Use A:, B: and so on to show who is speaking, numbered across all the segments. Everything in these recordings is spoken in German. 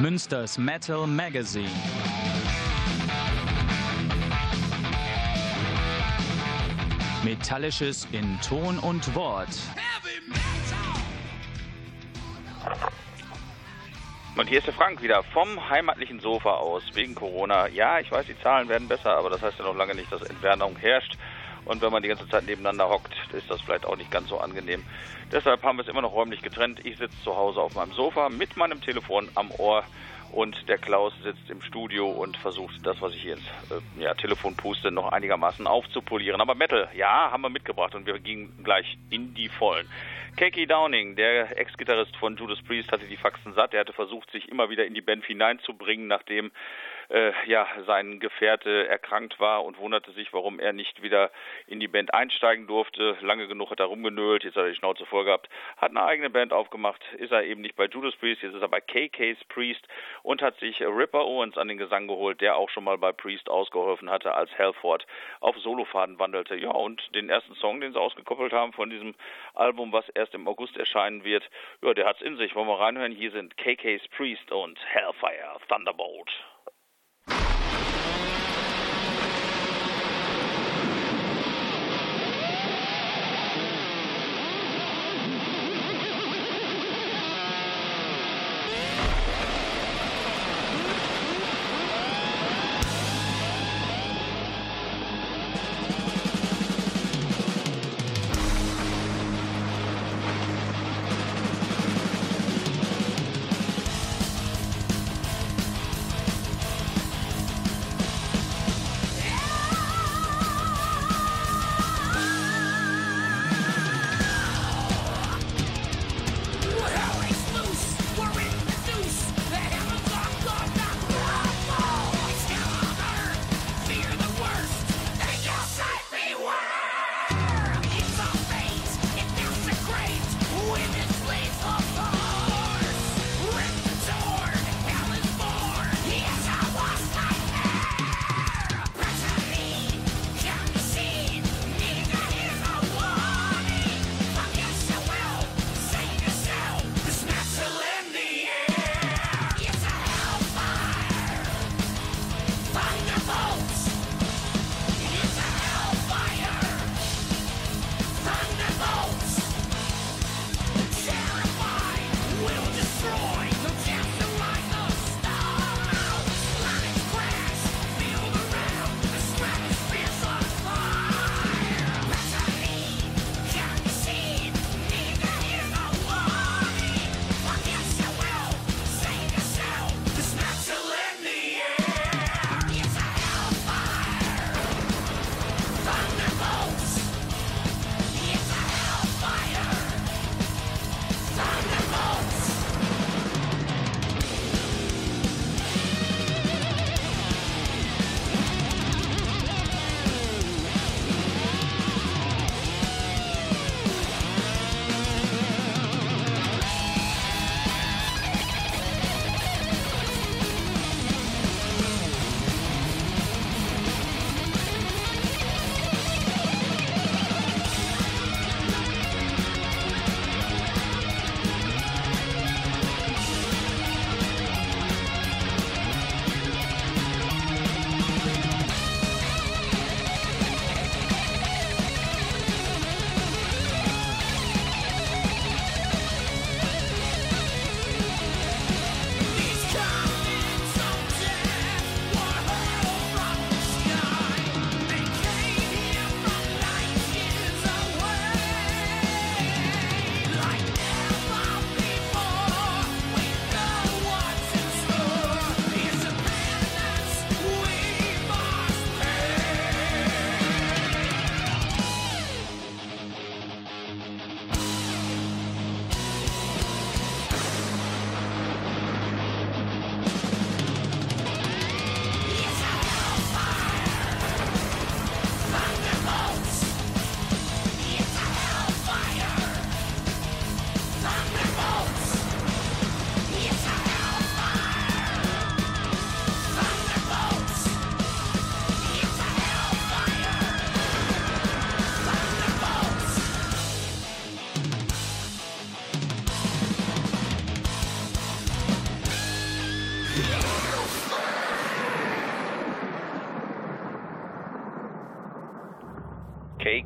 A: Münsters Metal Magazine. Metallisches in Ton und Wort.
B: Und hier ist der Frank wieder vom heimatlichen Sofa aus, wegen Corona. Ja, ich weiß, die Zahlen werden besser, aber das heißt ja noch lange nicht, dass Entfernung herrscht. Und wenn man die ganze Zeit nebeneinander hockt, ist das vielleicht auch nicht ganz so angenehm. Deshalb haben wir es immer noch räumlich getrennt. Ich sitze zu Hause auf meinem Sofa mit meinem Telefon am Ohr und der Klaus sitzt im Studio und versucht das, was ich hier ins äh, ja, Telefon puste, noch einigermaßen aufzupolieren. Aber Metal, ja, haben wir mitgebracht und wir gingen gleich in die Vollen. Kaki Downing, der Ex-Gitarrist von Judas Priest, hatte die Faxen satt. Er hatte versucht, sich immer wieder in die Band hineinzubringen, nachdem äh, ja, sein Gefährte erkrankt war und wunderte sich, warum er nicht wieder in die Band einsteigen durfte. Lange genug hat er rumgenölt, jetzt hat er die Schnauze voll gehabt, hat eine eigene Band aufgemacht, ist er eben nicht bei Judas Priest, jetzt ist er bei KK's Priest und hat sich Ripper Owens an den Gesang geholt, der auch schon mal bei Priest ausgeholfen hatte, als Halford auf Solofaden wandelte. Ja, und den ersten Song, den sie ausgekoppelt haben von diesem Album, was erst im August erscheinen wird, ja, der hat's in sich. Wollen wir reinhören? Hier sind KK's Priest und Hellfire Thunderbolt.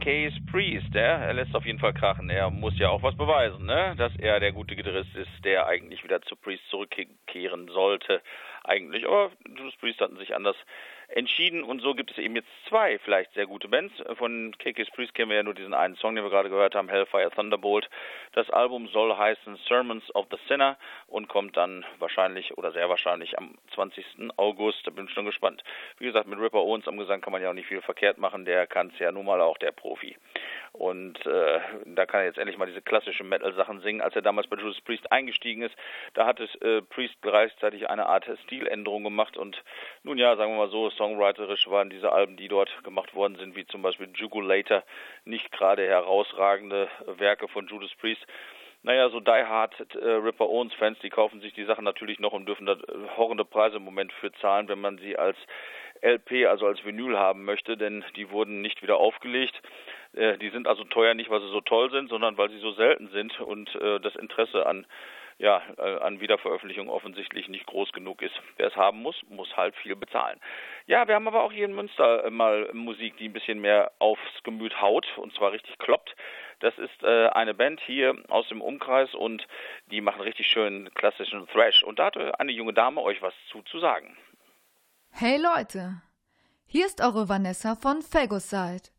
B: KK's Priest. Ja? Er lässt auf jeden Fall krachen. Er muss ja auch was beweisen, ne? dass er der gute Gitarrist ist, der eigentlich wieder zu Priest zurückkehren sollte. Eigentlich, aber Judas Priest hatten sich anders entschieden und so gibt es eben jetzt zwei vielleicht sehr gute Bands. Von KK's Priest kennen wir ja nur diesen einen Song, den wir gerade gehört haben, Hellfire Thunderbolt. Das Album soll heißen Sermons of the Sinner und kommt dann wahrscheinlich oder sehr wahrscheinlich am 20. August. Da bin ich schon gespannt. Wie gesagt, mit Ripper Owens am Gesang kann man ja auch nicht viel verkehrt machen. Der kann es ja nun mal auch, der Profi. Und äh, da kann er jetzt endlich mal diese klassischen Metal-Sachen singen. Als er damals bei Judas Priest eingestiegen ist, da hat es äh, Priest gleichzeitig eine Art Stiländerung gemacht. Und nun ja, sagen wir mal so, songwriterisch waren diese Alben, die dort gemacht worden sind, wie zum Beispiel Jugulator, nicht gerade herausragende Werke von Judas Priest. Naja, so Die Hard äh, Ripper Owens Fans, die kaufen sich die Sachen natürlich noch und dürfen da äh, horrende Preise im Moment für zahlen, wenn man sie als LP, also als Vinyl haben möchte, denn die wurden nicht wieder aufgelegt. Äh, die sind also teuer nicht, weil sie so toll sind, sondern weil sie so selten sind und äh, das Interesse an ja, äh, an Wiederveröffentlichung offensichtlich nicht groß genug ist. Wer es haben muss, muss halt viel bezahlen. Ja, wir haben aber auch hier in Münster äh, mal Musik, die ein bisschen mehr aufs Gemüt haut und zwar richtig kloppt. Das ist äh, eine Band hier aus dem Umkreis und die machen richtig schön klassischen Thrash. Und da hat eine junge Dame euch was zu, zu sagen.
C: Hey Leute, hier ist eure Vanessa von Phagoside,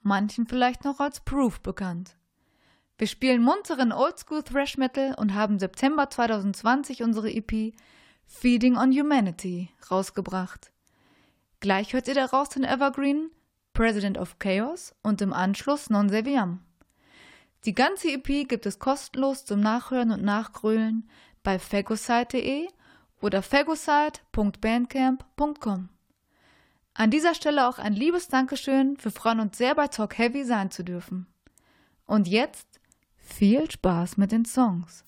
C: manchen vielleicht noch als Proof bekannt. Wir spielen munteren Oldschool Thrash Metal und haben September 2020 unsere EP Feeding on Humanity rausgebracht. Gleich hört ihr daraus den Evergreen President of Chaos und im Anschluss Non Seviam. Die ganze EP gibt es kostenlos zum Nachhören und Nachgrölen bei phagosite.de oder phagosite.bandcamp.com. An dieser Stelle auch ein liebes Dankeschön. Wir freuen uns sehr, bei Talk Heavy sein zu dürfen. Und jetzt viel Spaß mit den Songs.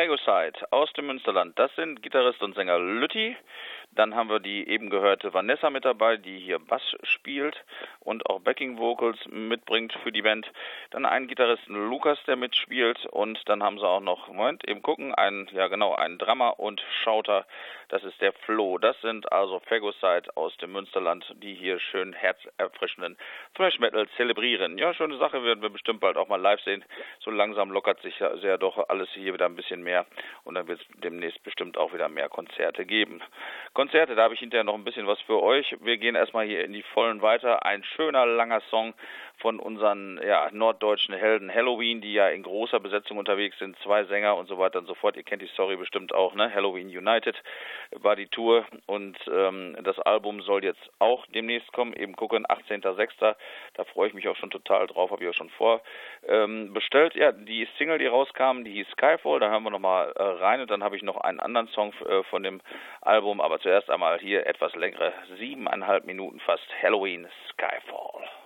D: Fagoside aus dem Münsterland. Das sind Gitarrist und Sänger Lütti, dann haben wir die eben gehörte Vanessa mit dabei, die hier Bass spielt und auch Backing Vocals mitbringt für die Band. Dann einen Gitarristen Lukas, der mitspielt und dann haben sie auch noch, Moment, eben gucken, einen, ja genau, einen Drummer und Schauter, das ist der Flo. Das sind also Fagoside aus dem Münsterland, die hier schön herzerfrischenden Thrash Metal zelebrieren. Ja, schöne Sache, werden wir bestimmt bald auch mal live sehen. So langsam lockert sich ja sehr doch alles hier wieder ein bisschen mehr und dann wird es demnächst bestimmt auch wieder mehr Konzerte geben. Konzerte. Da habe ich hinterher noch ein bisschen was für euch. Wir gehen erstmal hier in die Vollen weiter. Ein schöner, langer Song von unseren ja, norddeutschen Helden Halloween, die ja in großer Besetzung unterwegs sind. Zwei Sänger und so weiter und so fort. Ihr kennt die Story bestimmt auch, ne? Halloween United war die Tour und ähm, das Album soll jetzt auch demnächst kommen. Eben gucken, 18.06. Da freue ich mich auch schon total drauf, habe ich auch schon vor ähm. Ja, die Single, die rauskam, die hieß Skyfall. Da hören wir nochmal äh, rein und dann habe ich noch einen anderen Song äh, von dem Album, aber zuerst einmal hier etwas längere, siebeneinhalb Minuten fast Halloween Skyfall.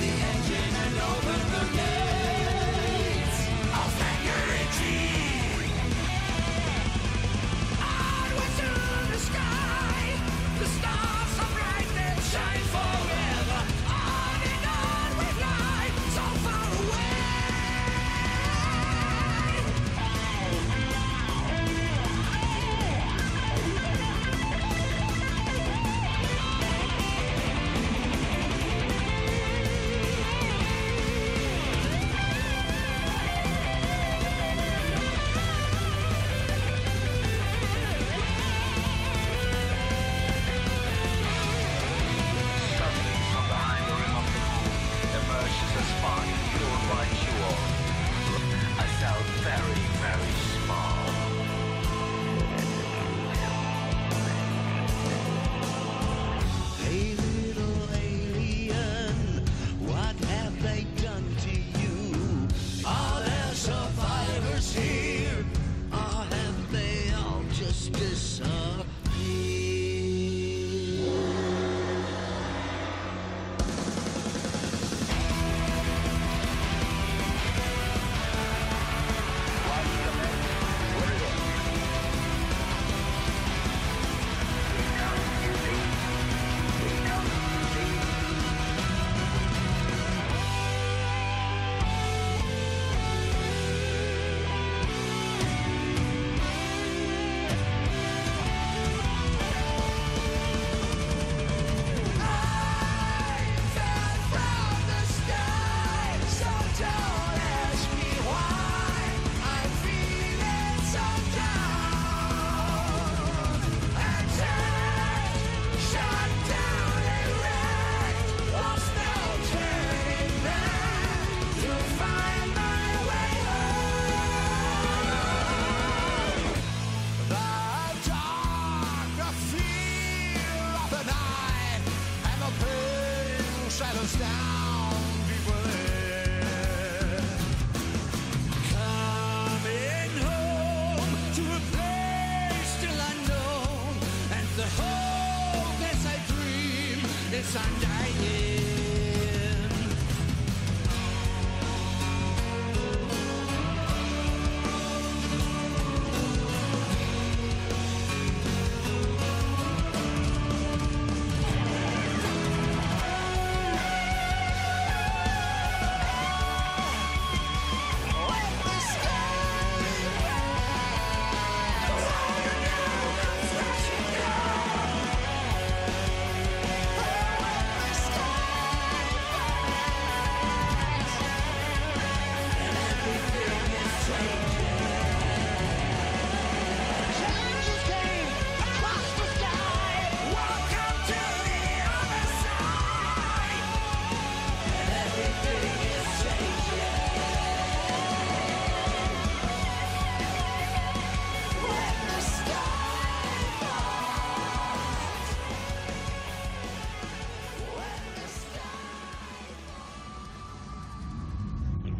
D: the end.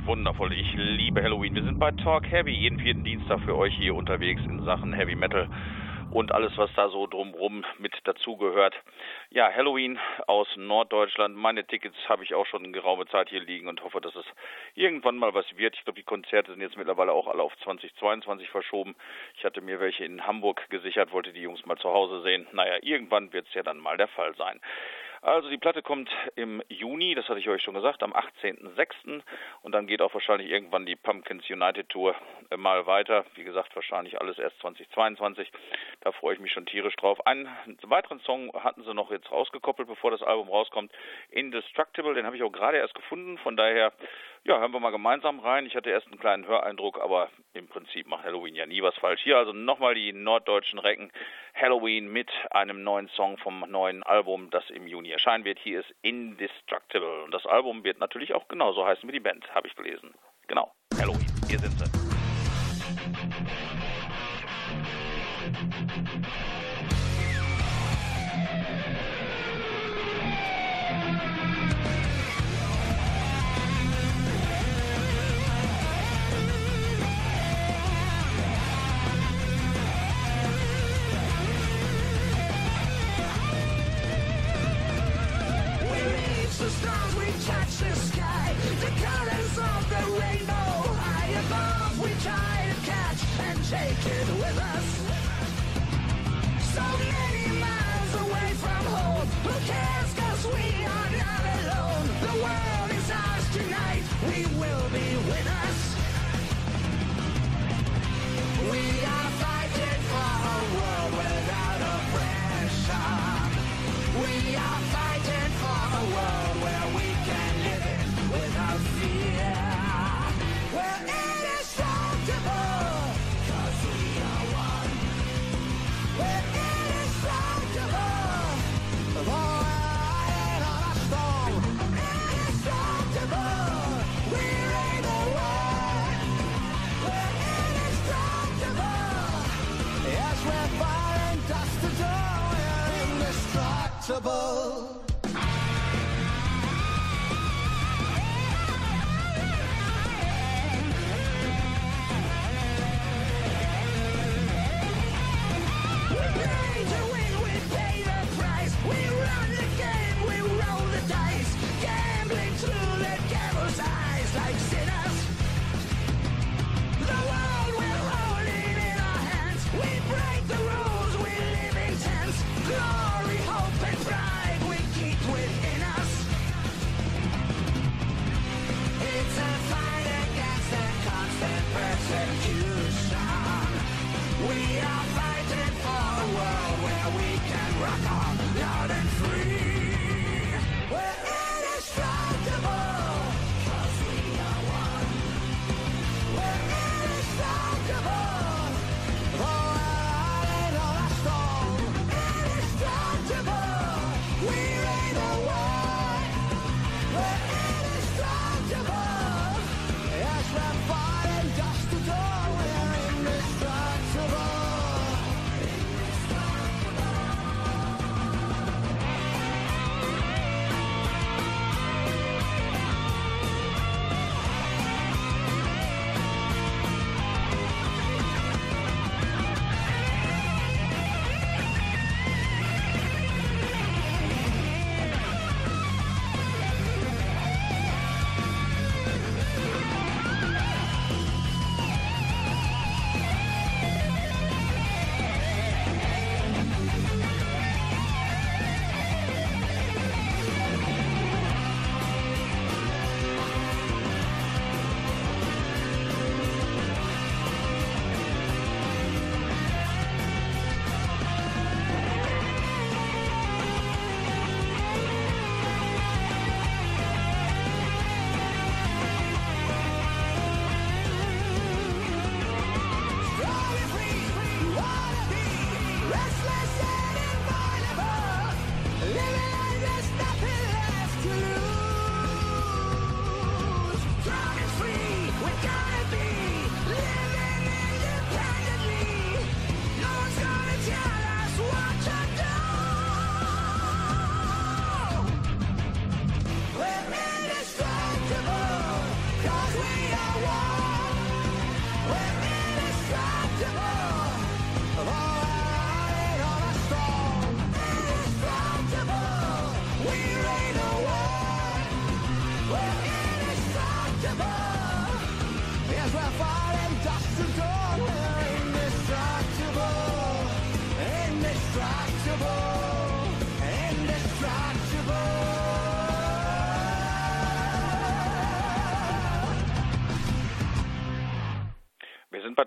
B: Wundervoll, ich liebe Halloween. Wir sind bei Talk Heavy, jeden vierten Dienstag für euch hier unterwegs in Sachen Heavy Metal und alles, was da so drumrum mit dazugehört. Ja, Halloween aus Norddeutschland. Meine Tickets habe ich auch schon eine geraume Zeit hier liegen und hoffe, dass es irgendwann mal was wird. Ich glaube, die Konzerte sind jetzt mittlerweile auch alle auf 2022 verschoben. Ich hatte mir welche in Hamburg gesichert, wollte die Jungs mal zu Hause sehen. Naja, irgendwann wird es ja dann mal der Fall sein. Also die Platte kommt im Juni, das hatte ich euch schon gesagt, am 18.06. Und dann geht auch wahrscheinlich irgendwann die Pumpkins United Tour äh, mal weiter. Wie gesagt, wahrscheinlich alles erst 2022. Da freue ich mich schon tierisch drauf. Einen weiteren Song hatten sie noch jetzt rausgekoppelt, bevor das Album rauskommt. Indestructible, den habe ich auch gerade erst gefunden. Von daher, ja, hören wir mal gemeinsam rein. Ich hatte erst einen kleinen Höreindruck, aber im Prinzip macht Halloween ja nie was falsch. Hier also nochmal die norddeutschen Recken. Halloween mit einem neuen Song vom neuen Album, das im Juni erscheinen wird. Hier ist Indestructible. Und das Album wird natürlich auch genauso heißen wie die Band, habe ich gelesen. Genau, Halloween. Hier sind sie.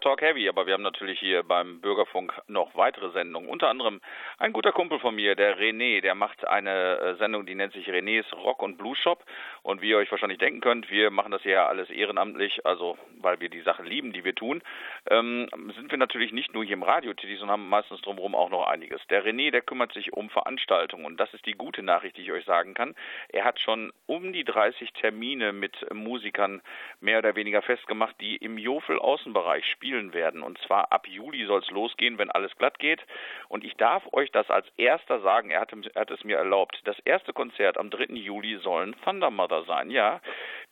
B: Talk Heavy, aber wir haben natürlich hier beim Bürgerfunk noch weitere Sendungen. Unter anderem ein guter Kumpel von mir, der René, der macht eine äh, Sendung, die nennt sich Renés Rock und Blues Shop. Und wie ihr euch wahrscheinlich denken könnt, wir machen das hier alles ehrenamtlich, also weil wir die Sachen lieben, die wir tun, ähm, sind wir natürlich nicht nur hier im Radio tätig, sondern haben meistens drumherum auch noch einiges. Der René, der kümmert sich um Veranstaltungen und das ist die gute Nachricht, die ich euch sagen kann. Er hat schon um die 30 Termine mit Musikern mehr oder weniger festgemacht, die im Jofel Außenbereich spielen werden. Und zwar ab Juli soll es losgehen, wenn alles glatt geht. Und ich darf euch das als erster sagen, er hat, er hat es mir erlaubt. Das erste Konzert am 3. Juli sollen Thunder Mother sein. Ja,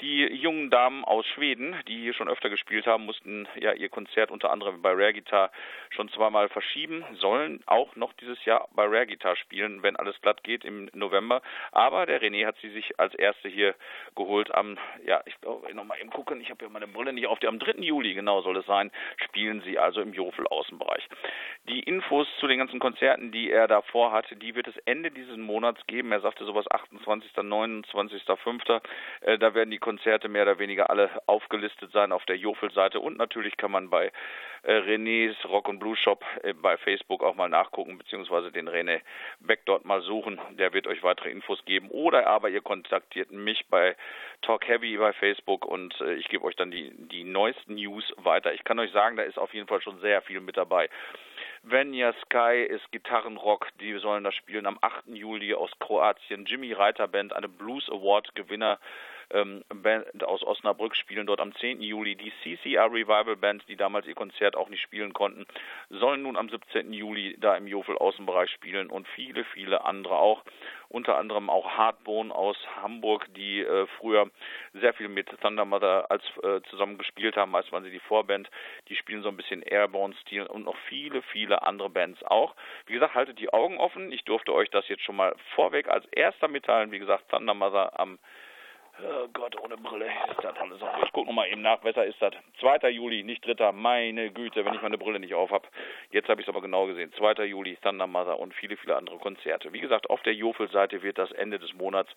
B: die jungen Damen aus Schweden, die hier schon öfter gespielt haben, mussten ja ihr Konzert unter anderem bei Rare Guitar schon zweimal verschieben, sollen auch noch dieses Jahr bei Rare Guitar spielen, wenn alles glatt geht im November. Aber der René hat sie sich als erste hier geholt am, ja, ich glaube, nochmal eben gucken, ich habe ja meine Brille nicht auf, am 3. Juli genau soll es sein, spielen sie also im Jofel Außenbereich. Die Infos zu den ganzen Konzerten, die er da vorhat, die wird es Ende dieses Monats geben. Er sagte sowas 28., 29., 5. Äh, da werden die Konzerte mehr oder weniger alle aufgelistet sein auf der Jofel-Seite und natürlich kann man bei äh, Renés Rock und Blues Shop äh, bei Facebook auch mal nachgucken, beziehungsweise den René Beck dort mal suchen. Der wird euch weitere Infos geben. Oder aber ihr kontaktiert mich bei Talk Heavy bei Facebook und äh, ich gebe euch dann die, die neuesten News weiter. Ich kann euch sagen, da ist auf jeden Fall schon sehr viel mit dabei. Venja Sky ist Gitarrenrock, die sollen das spielen am 8. Juli aus Kroatien. Jimmy Reiter Band, eine Blues Award Gewinner ähm, Band aus Osnabrück spielen dort am 10. Juli. Die CCR Revival Band, die damals ihr Konzert auch nicht spielen konnten, sollen nun am 17. Juli da im Jofel Außenbereich spielen und viele, viele andere auch. Unter anderem auch Hardbone aus Hamburg, die äh, früher sehr viel mit Thunder Mother als äh, zusammen gespielt haben, meist waren sie die Vorband. Die spielen so ein bisschen Airborne-Stil und noch viele, viele andere Bands auch. Wie gesagt, haltet die Augen offen. Ich durfte euch das jetzt schon mal vorweg als erster mitteilen. Wie gesagt, Thunder Mother am Oh Gott, ohne Brille ist das alles auch. Ich gucke nochmal eben nach, besser ist das. 2. Juli, nicht 3. Meine Güte, wenn ich meine Brille nicht auf habe. Jetzt habe ich es aber genau gesehen. 2. Juli, Thunder Mother und viele, viele andere Konzerte. Wie gesagt, auf der Jofel-Seite wird das Ende des Monats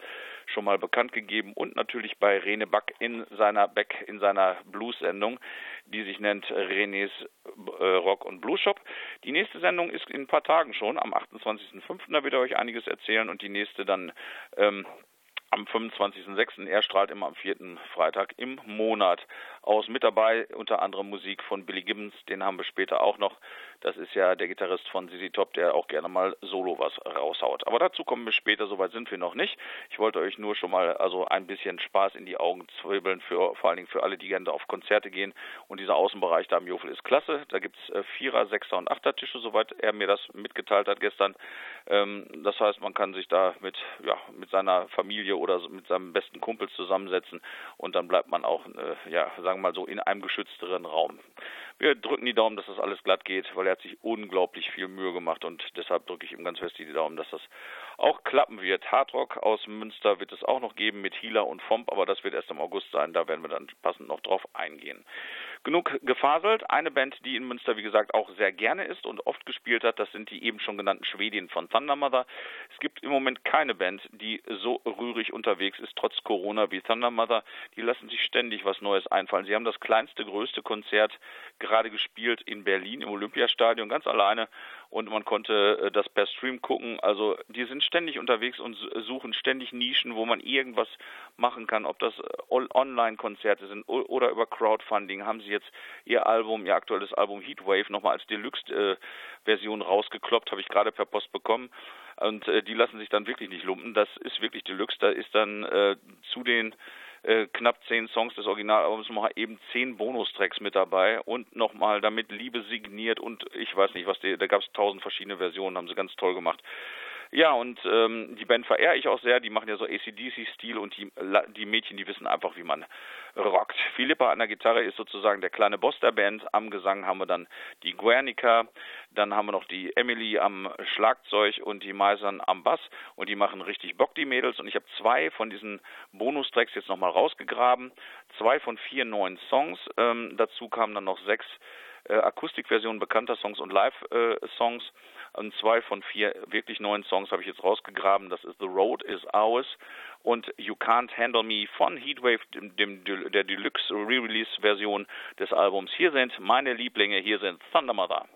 B: schon mal bekannt gegeben und natürlich bei Rene Back in seiner Beck, in seiner Blues-Sendung, die sich nennt Renes äh, Rock und Blues Shop. Die nächste Sendung ist in ein paar Tagen schon, am 28.05. Da wird er euch einiges erzählen und die nächste dann ähm, am 25.06. Er strahlt immer am vierten Freitag im Monat aus. Mit dabei unter anderem Musik von Billy Gibbons, den haben wir später auch noch. Das ist ja der Gitarrist von ZZ Top, der auch gerne mal solo was raushaut. Aber dazu kommen wir später, soweit sind wir noch nicht. Ich wollte euch nur schon mal also ein bisschen Spaß in die Augen zwiebeln, für, vor allen Dingen für alle, die gerne auf Konzerte gehen. Und dieser Außenbereich da am Jofel ist klasse. Da gibt es äh, Vierer, Sechser und Achter Tische, soweit er mir das mitgeteilt hat gestern. Ähm, das heißt, man kann sich da mit, ja, mit seiner Familie oder mit seinem besten Kumpel zusammensetzen und dann bleibt man auch, äh, ja, sagen wir mal so, in einem geschützteren Raum. Wir drücken die Daumen, dass das alles glatt geht, weil er hat sich unglaublich viel Mühe gemacht und deshalb drücke ich ihm ganz fest die Daumen, dass das auch klappen wird. Hardrock aus Münster wird es auch noch geben mit Healer und Fomp, aber das wird erst im August sein, da werden wir dann passend noch drauf eingehen. Genug gefaselt. Eine Band, die in Münster, wie gesagt, auch sehr gerne ist und oft gespielt hat, das sind die eben schon genannten Schwedien von Thunder Mother. Es gibt im Moment keine Band, die so rührig unterwegs ist, trotz Corona, wie Thunder Mother. Die lassen sich ständig was Neues einfallen. Sie haben das kleinste, größte Konzert gerade gespielt in Berlin im Olympiastadion, ganz alleine. Und man konnte äh, das per Stream gucken. Also die sind ständig unterwegs und suchen ständig Nischen, wo man irgendwas machen kann, ob das äh, Online-Konzerte sind oder über Crowdfunding. Haben sie jetzt ihr Album, ihr aktuelles Album Heatwave nochmal als Deluxe-Version rausgekloppt, habe ich gerade per Post bekommen. Und äh, die lassen sich dann wirklich nicht lumpen. Das ist wirklich Deluxe. Da ist dann äh, zu den äh, knapp zehn Songs des Originalalbums noch eben zehn Bonustracks mit dabei und nochmal damit Liebe signiert und ich weiß nicht was, die, da gab es tausend verschiedene Versionen, haben sie ganz toll gemacht. Ja, und ähm, die Band verehre ich auch sehr. Die machen ja so ACDC-Stil und die, die Mädchen, die wissen einfach, wie man rockt. Philippa an der Gitarre ist sozusagen der kleine Boss der Band. Am Gesang haben wir dann die Guernica, dann haben wir noch die Emily am Schlagzeug und die Meisern am Bass und die machen richtig Bock, die Mädels. Und ich habe zwei von diesen Bonustracks jetzt nochmal rausgegraben. Zwei von vier neuen Songs. Ähm, dazu kamen dann noch sechs äh, Akustikversionen bekannter Songs und Live-Songs. Äh, Und zwei von vier wirklich neuen Songs habe ich jetzt rausgegraben. Das ist The Road is Ours und You Can't Handle Me von Heatwave, dem, dem, der Deluxe Re-Release-Version des Albums. Hier sind meine Lieblinge, hier sind Thunder Mother.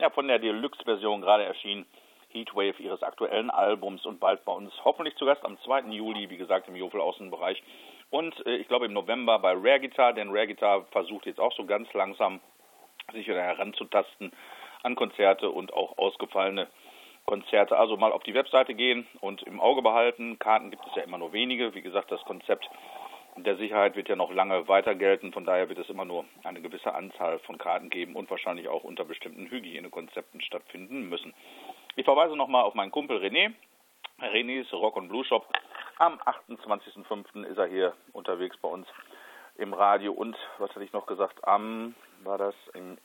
B: Ja, von der Deluxe-Version gerade erschienen. Heatwave ihres aktuellen Albums und bald bei uns hoffentlich zu Gast am 2. Juli, wie gesagt, im Jofel Außenbereich. Und äh, ich glaube im November bei Rare Guitar, denn Rare Guitar versucht jetzt auch so ganz langsam sich wieder heranzutasten an Konzerte und auch ausgefallene Konzerte. Also mal auf die Webseite gehen und im Auge behalten. Karten gibt es ja immer nur wenige. Wie gesagt, das Konzept der Sicherheit wird ja noch lange weiter gelten. Von daher wird es immer nur eine gewisse Anzahl von Karten geben und wahrscheinlich auch unter bestimmten Hygienekonzepten stattfinden müssen. Ich verweise nochmal auf meinen Kumpel René. Renés Rock und Blue Shop. Am 28.05. ist er hier unterwegs bei uns im Radio und, was hatte ich noch gesagt, am, war das im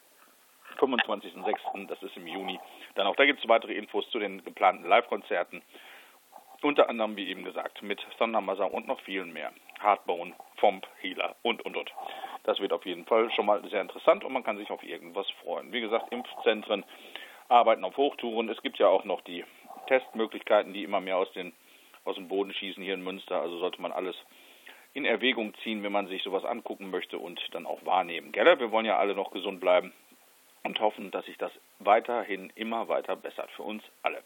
B: 25.06., das ist im Juni. Dann auch da gibt es weitere Infos zu den geplanten Live-Konzerten. Unter anderem, wie eben gesagt, mit Thundermother und noch vielen mehr. Hardbone, Fomp, Healer und, und, und. Das wird auf jeden Fall schon mal sehr interessant und man kann sich auf irgendwas freuen. Wie gesagt, Impfzentren arbeiten auf Hochtouren. Es gibt ja auch noch die Testmöglichkeiten, die immer mehr aus, den, aus dem Boden schießen hier in Münster. Also sollte man alles in Erwägung ziehen, wenn man sich sowas angucken möchte und dann auch wahrnehmen. Gell? Wir wollen ja alle noch gesund bleiben und hoffen, dass sich das weiterhin immer weiter bessert für uns alle.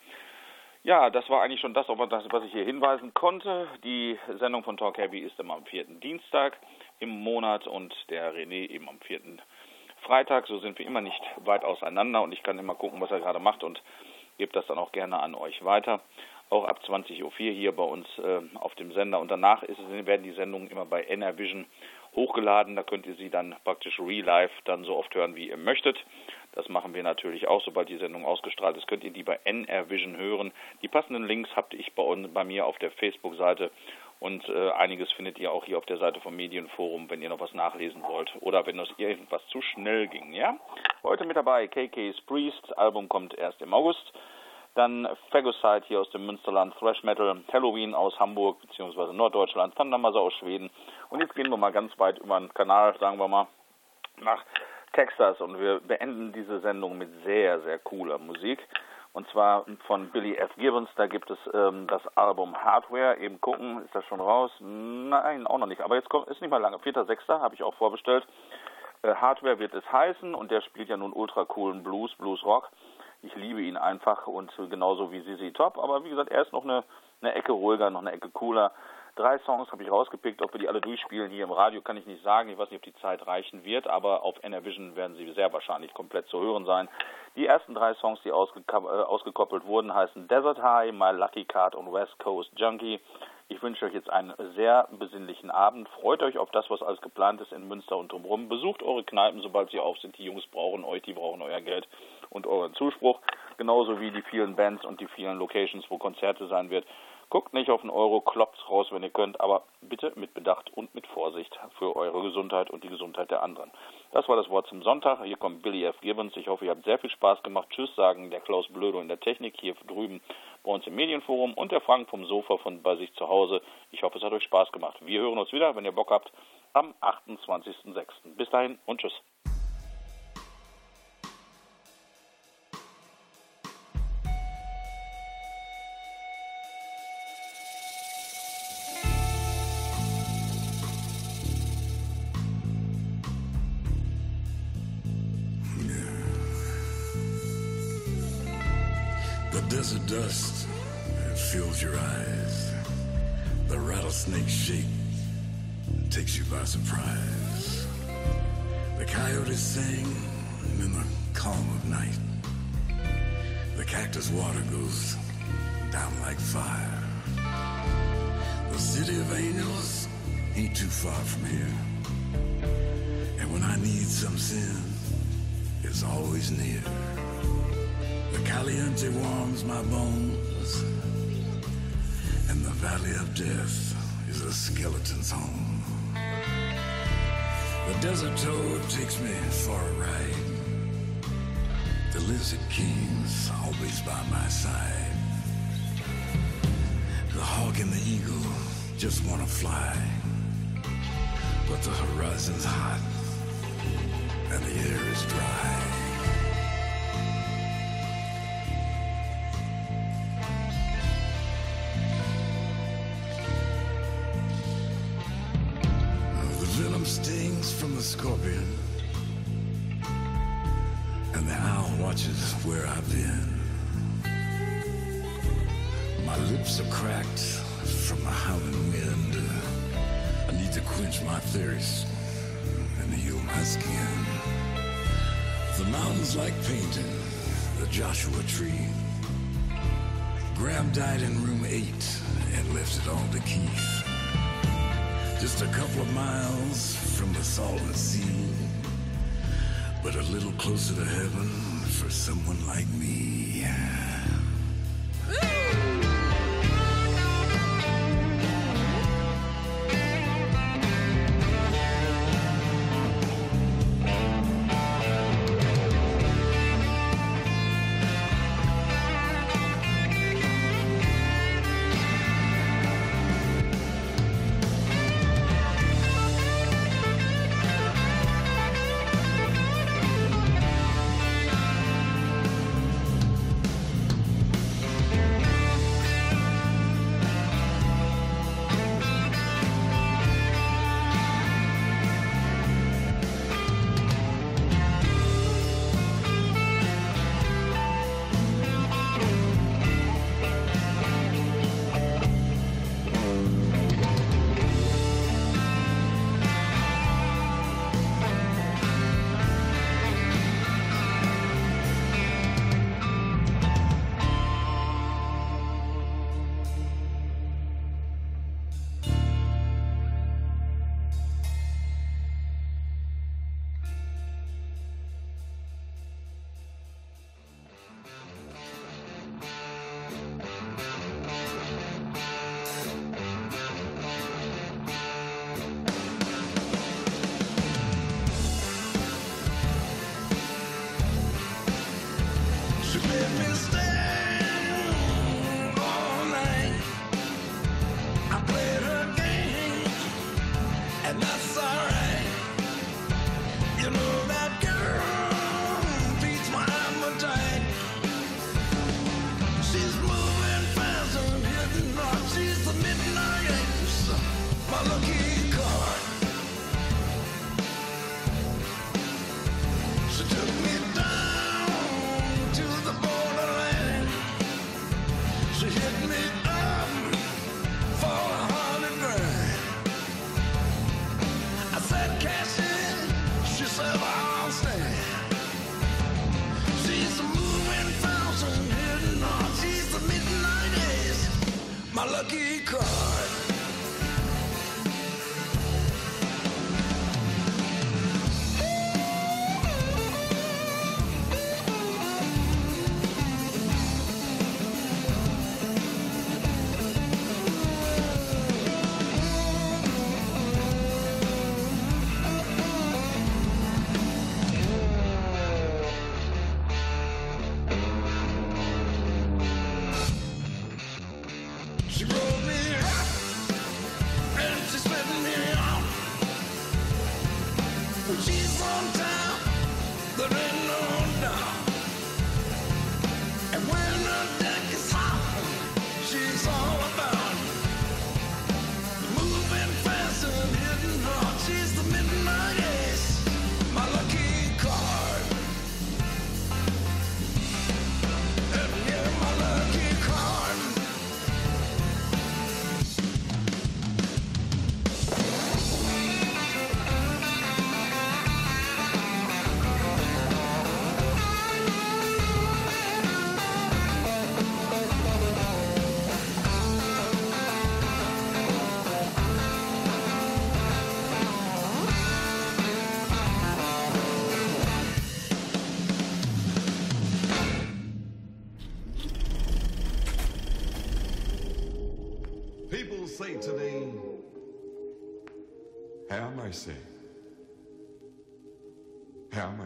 B: Ja, das war eigentlich schon das, was ich hier hinweisen konnte. Die Sendung von Talk Heavy ist immer am vierten Dienstag im Monat und der René eben am vierten Freitag. So sind wir immer nicht weit auseinander und ich kann immer gucken, was er gerade macht und gebe das dann auch gerne an euch weiter. Auch ab 20.04 Uhr hier bei uns äh, auf dem Sender. Und danach ist, werden die Sendungen immer bei NR Vision hochgeladen. Da könnt ihr sie dann praktisch real live dann so oft hören, wie ihr möchtet. Das machen wir natürlich auch, sobald die Sendung ausgestrahlt ist, könnt ihr die bei NR Vision hören. Die passenden Links habt ich bei, bei mir auf der Facebook-Seite und äh, einiges findet ihr auch hier auf der Seite vom Medienforum, wenn ihr noch was nachlesen wollt oder wenn es irgendwas zu schnell ging. Ja? Heute mit dabei KK's Priest, Album kommt erst im August. Dann Phagocyte hier aus dem Münsterland, Thrash Metal, Halloween aus Hamburg bzw. Norddeutschland, Thundermother aus Schweden. Und jetzt gehen wir mal ganz weit über den Kanal, sagen wir mal, nach Texas und wir beenden diese Sendung mit sehr, sehr cooler Musik. Und zwar von Billy F. Gibbons, da gibt es ähm, das Album Hardware. Eben gucken, ist das schon raus? Nein, auch noch nicht. Aber jetzt kommt, ist nicht mal lange. 4.6. habe ich auch vorbestellt. Äh, Hardware wird es heißen und der spielt ja nun ultra coolen Blues, Blues Rock. Ich liebe ihn einfach und genauso wie Sisi Top. Aber wie gesagt, er ist noch eine, eine Ecke ruhiger, noch eine Ecke cooler. Drei Songs habe ich rausgepickt. Ob wir die alle durchspielen hier im Radio, kann ich nicht sagen. Ich weiß nicht, ob die Zeit reichen wird, aber auf NRVision werden sie sehr wahrscheinlich komplett zu hören sein. Die ersten drei Songs, die äh, ausgekoppelt wurden, heißen Desert High, My Lucky Card und West Coast Junkie. Ich wünsche euch jetzt einen sehr besinnlichen Abend. Freut euch auf das, was alles geplant ist in Münster und drumherum. Besucht eure Kneipen, sobald sie auf sind. Die Jungs brauchen euch, die brauchen euer Geld und euren Zuspruch. Genauso wie die vielen Bands und die vielen Locations, wo Konzerte sein wird. Guckt nicht auf den Euro, klopft raus, wenn ihr könnt, aber bitte mit Bedacht und mit Vorsicht für eure Gesundheit und die Gesundheit der anderen. Das war das Wort zum Sonntag. Hier kommt Billy F. Gibbons. Ich hoffe, ihr habt sehr viel Spaß gemacht. Tschüss sagen der Klaus Blödo in der Technik hier drüben bei uns im Medienforum und der Frank vom Sofa von bei sich zu Hause. Ich hoffe, es hat euch Spaß gemacht. Wir hören uns wieder, wenn ihr Bock habt, am 28.06. Bis dahin und tschüss.
E: Surprise. The coyotes sing in the calm of night. The cactus water goes down like fire. The city of angels ain't too far from here. And when I need some sin, it's always near. The caliente warms my bones, and the valley of death is a skeleton's home. Desert toad takes me for a ride. The lizard king's always by my side. The hawk and the eagle just wanna fly, but the horizon's hot and the air is dry. I've been. My lips are cracked from the howling wind. I need to quench my thirst and heal my skin. The mountain's like painting the Joshua tree. Graham died in room eight and left it all to Keith. Just a couple of miles from the salted sea, but a little closer to heaven for someone like me.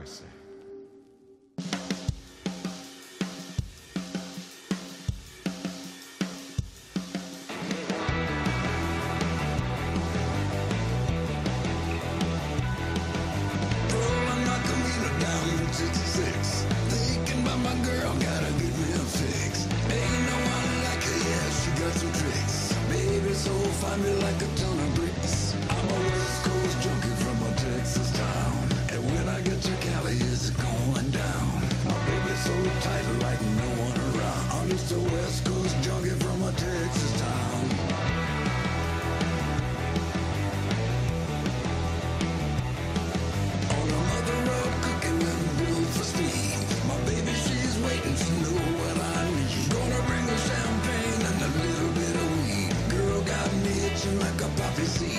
E: Mercy. nunca pra vencer.